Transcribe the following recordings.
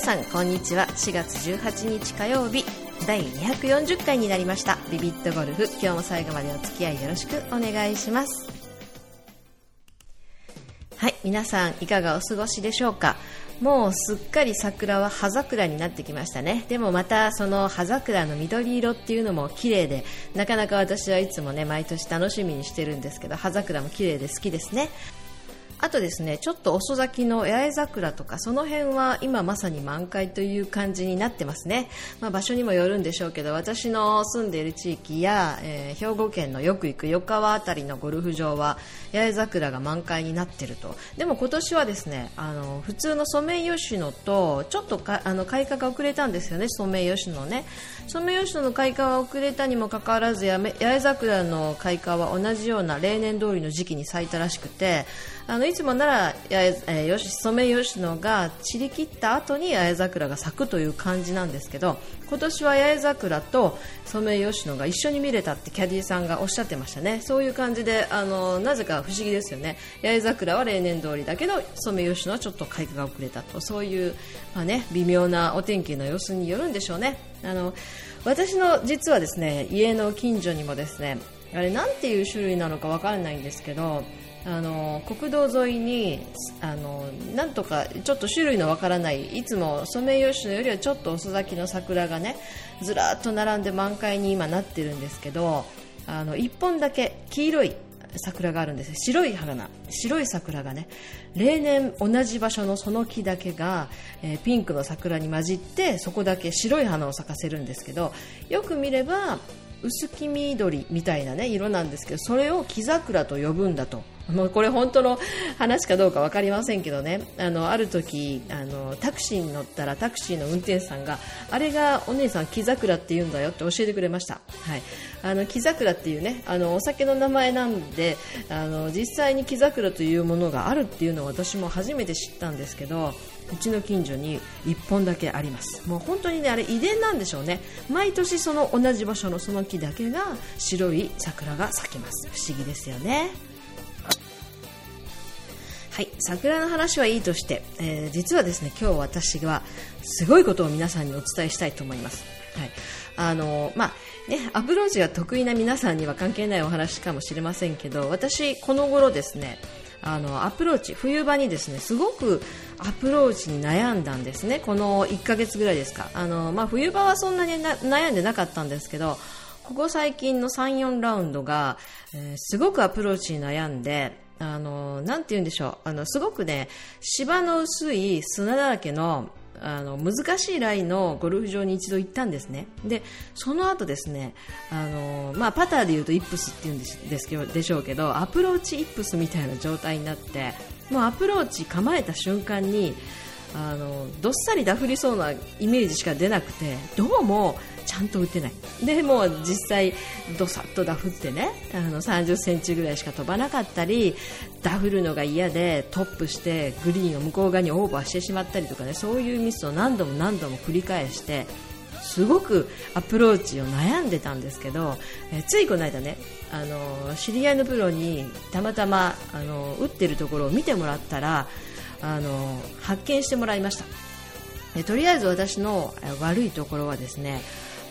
さんこんにちは。4月18日火曜日第240回になりました。ビビットゴルフ今日も最後までお付き合いよろしくお願いします。はい皆さんいかがお過ごしでしょうか？もうすっかり桜は葉桜になってきましたね。でもまたその葉桜の緑色っていうのも綺麗でなかなか私はいつもね毎年楽しみにしてるんですけど葉桜も綺麗で好きですね。あとですねちょっと遅咲きの八重桜とかその辺は今まさに満開という感じになってますね、まあ、場所にもよるんでしょうけど私の住んでいる地域や、えー、兵庫県のよく行く横川辺りのゴルフ場は八重桜が満開になっていると。でも今年はですねあの普通のソメイヨシノとちょっとあの開花が遅れたんですよねソメイヨシノね。ソメイヨシノの開花は遅れたにもかかわらず八重桜の開花は同じような例年通りの時期に咲いたらしくてあのいつもなら、え、しソメイヨシノが散り切った後に八重桜が咲くという感じなんですけど今年は八重桜とソメイヨシノが一緒に見れたってキャディーさんがおっしゃってましたね。そういう感じであのなぜか不思議ですよね。八重桜は例年通りだけどソメイヨシノはちょっと開花が遅れたと。そういう、まあね、微妙なお天気の様子によるんでしょうね。あの私の実はですね家の近所にもですねあれなんていう種類なのかわからないんですけどあの国道沿いにあのなんとかちょっと種類のわからないいつもソメイヨシノよりはちょっと遅咲きの桜がねずらっと並んで満開に今なってるんですけどあの1本だけ黄色い桜があるんです白い花白い桜がね例年同じ場所のその木だけが、えー、ピンクの桜に混じってそこだけ白い花を咲かせるんですけどよく見れば薄黄緑みたいな、ね、色なんですけどそれを木桜と呼ぶんだと。もうこれ本当の話かどうか分かりませんけどね。あのある時あのタクシーに乗ったらタクシーの運転手さんがあれがお姉さん木桜って言うんだよって教えてくれました、はい、あの木桜っていうねあのお酒の名前なんであの実際に木桜というものがあるっていうのを私も初めて知ったんですけどうちの近所に1本だけあります。もう本当にねあれ遺伝なんでしょうね。毎年その同じ場所のその木だけが白い桜が咲きます。不思議ですよね。はい、桜の話はいいとして、えー、実はですね今日私はすごいことを皆さんにお伝えしたいと思います。はい、あのまあね、アプローチが得意な皆さんには関係ないお話かもしれませんけど私、この頃ですねあのアプローチ冬場にですねすごくアプローチに悩んだんですねこの1ヶ月ぐらいですかあの、まあ、冬場はそんなに悩んでなかったんですけどここ最近の3、4ラウンドが、えー、すごくアプローチに悩んであの、なんて言うんでしょう。あの、すごくね、芝の薄い砂だらけの、あの、難しいラインのゴルフ場に一度行ったんですね。で、その後ですね、あの、まあ、パターで言うとイップスって言うんですけど、でしょうけど、アプローチイップスみたいな状態になって、もうアプローチ構えた瞬間に、あのどっさりダフりそうなイメージしか出なくてどうもちゃんと打てない。でも実際どさっとダフってねあの30センチぐらいしか飛ばなかったりダフるのが嫌でトップしてグリーンを向こう側にオーバーしてしまったりとかねそういうミスを何度も何度も繰り返してすごくアプローチを悩んでたんですけど、えついこの間ねあの知り合いのプロにたまたまあの打ってるところを見てもらったらあの発見してもらいました。でとりあえず私の悪いところはですね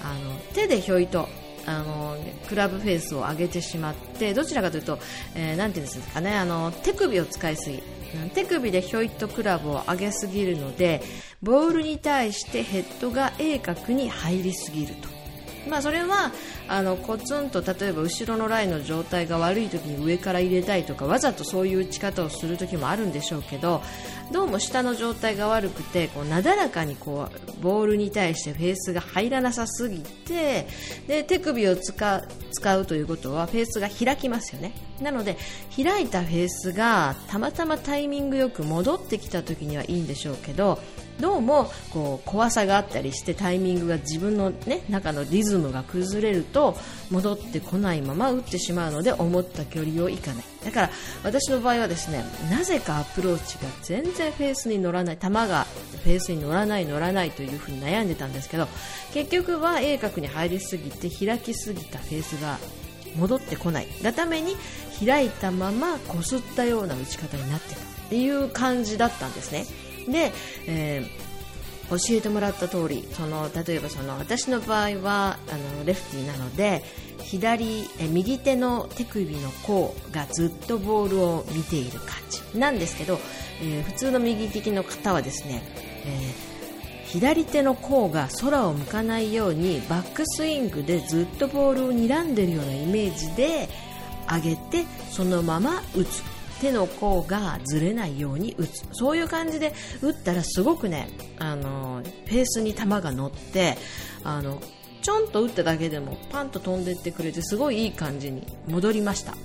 あの手でひょいとあのクラブフェースを上げてしまってどちらかというと、えー、なんていうんですかねあの手首を使いすぎ手首でひょいとクラブを上げすぎるのでボールに対してヘッドが鋭角に入りすぎると。まあ、それはあのコツンと例えば後ろのラインの状態が悪い時に上から入れたいとかわざとそういう打ち方をする時もあるんでしょうけどどうも下の状態が悪くてこうなだらかにこうボールに対してフェースが入らなさすぎてで手首を使使うということはフェースが開きますよね。なので開いたフェースがたまたまタイミングよく戻ってきた時にはいいんでしょうけどどうもこう怖さがあったりしてタイミングが自分の、ね、中のリズムが崩れると戻ってこないまま打ってしまうので思った距離をいかないだから私の場合はですねなぜかアプローチが全然フェースに乗らない球がフェースに乗らない乗らないというふうに悩んでたんですけど結局は鋭角に入りすぎて開きすぎたフェースが戻ってこないがために開いたままこすったような打ち方になってたっていう感じだったんですね。で、えー教えてもらった通りその例えばその私の場合はあのレフティーなので左え右手の手首の甲がずっとボールを見ている感じ。なんですけど、えー、普通の右利きの方はですね、えー、左手の甲が空を向かないようにバックスイングでずっとボールを睨んでいるようなイメージで上げてそのまま打つ。手の甲がずれないように打つそういう感じで打ったらすごくねあのペースに球が乗ってあのちょんと打っただけでもパンと飛んでってくれてすごいいい感じに戻りました。はい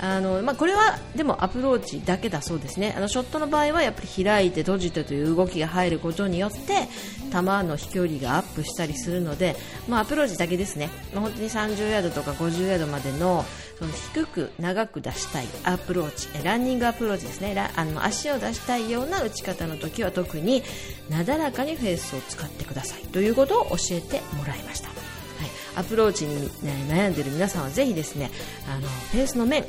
あのまあ、これはでもアプローチだけだそうですね。あのショットの場合はやっぱり開いて閉じてという動きが入ることによって球の飛距離がアップしたりするので、まあ、アプローチだけですね、まあ、本当に30ヤードとか50ヤードまでのその低く長く出したいアプローチランニングアプローチですね。あの足を出したいような打ち方の時は特になだらかにフェースを使ってください。ということを教えてもらいました、アプローチに、悩んでいる皆さんはぜひですねあのフェースの面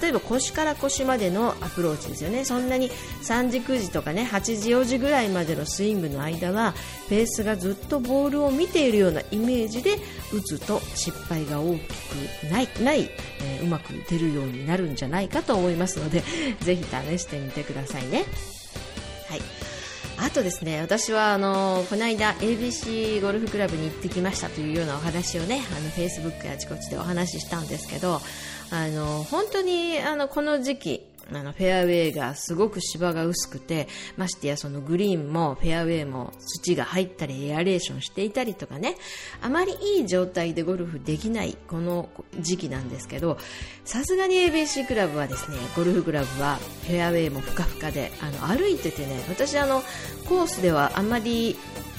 例えば腰から腰までのアプローチですよねそんなに3時9時とかね8時4時ぐらいまでのスイングの間はペースがずっとボールを見ているようなイメージで打つと失敗が大きくないない、えー、うまく出るようになるんじゃないかと思いますのでぜひ試してみてくださいね。とですね私はあのこの間 ABC ゴルフクラブに行ってきましたというようなお話をねあの Facebook やあちこちでお話ししたんですけどあの本当にあのこの時期あのフェアウェイがすごく芝が薄くてましてやそのグリーンもフェアウェイも土が入ったりエアレーションしていたりとかね。あまりいい状態でゴルフできないこの時期なんですけどさすがに ABC クラブはですねゴルフクラブはフェアウェイもふかふかであの歩いててね私あのコースではあまり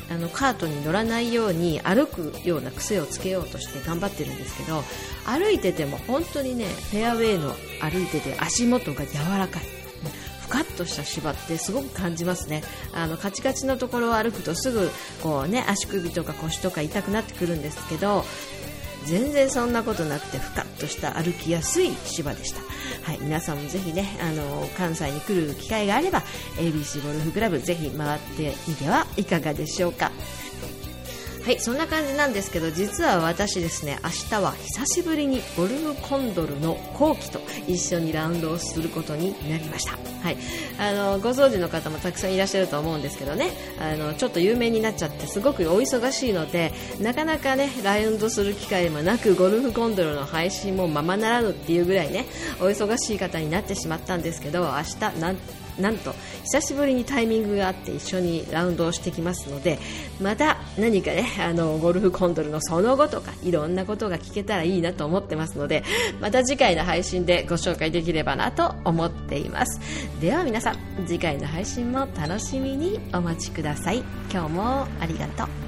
あのカートに乗らないように歩くような癖をつけようとして頑張ってるんですけど歩いてても本当にねフェアウェイの歩いてて足元が柔らかい。ふかっとした芝ってすごく感じますね。あのカチカチのところを歩くとすぐこう、ね、足首とか腰とか痛くなってくるんですけど全然そんなことなくてふかっとした歩きやすい芝でした、はい、皆さんもぜひねあの関西に来る機会があれば ABC ゴルフクラブぜひ回ってみてはいかがでしょうか。はいそんな感じなんですけど実は私ですね明日は久しぶりにゴルフコンドルの後期と一緒にラウンドをすることになりました。はいあのご存知の方もたくさんいらっしゃると思うんですけどねあのちょっと有名になっちゃってすごくお忙しいのでなかなかねラウンドする機会もなくゴルフコンドルの配信もままならぬっていうぐらいねお忙しい方になってしまったんですけど明日なんなんと久しぶりにタイミングがあって一緒にラウンドをしてきますのでまた何かね あのゴルフコンドルのその後とかいろんなことが聞けたらいいなと思ってますのでまた次回の配信でご紹介できればなと思っています。では皆さん次回の配信も楽しみにお待ちください。今日もありがとう。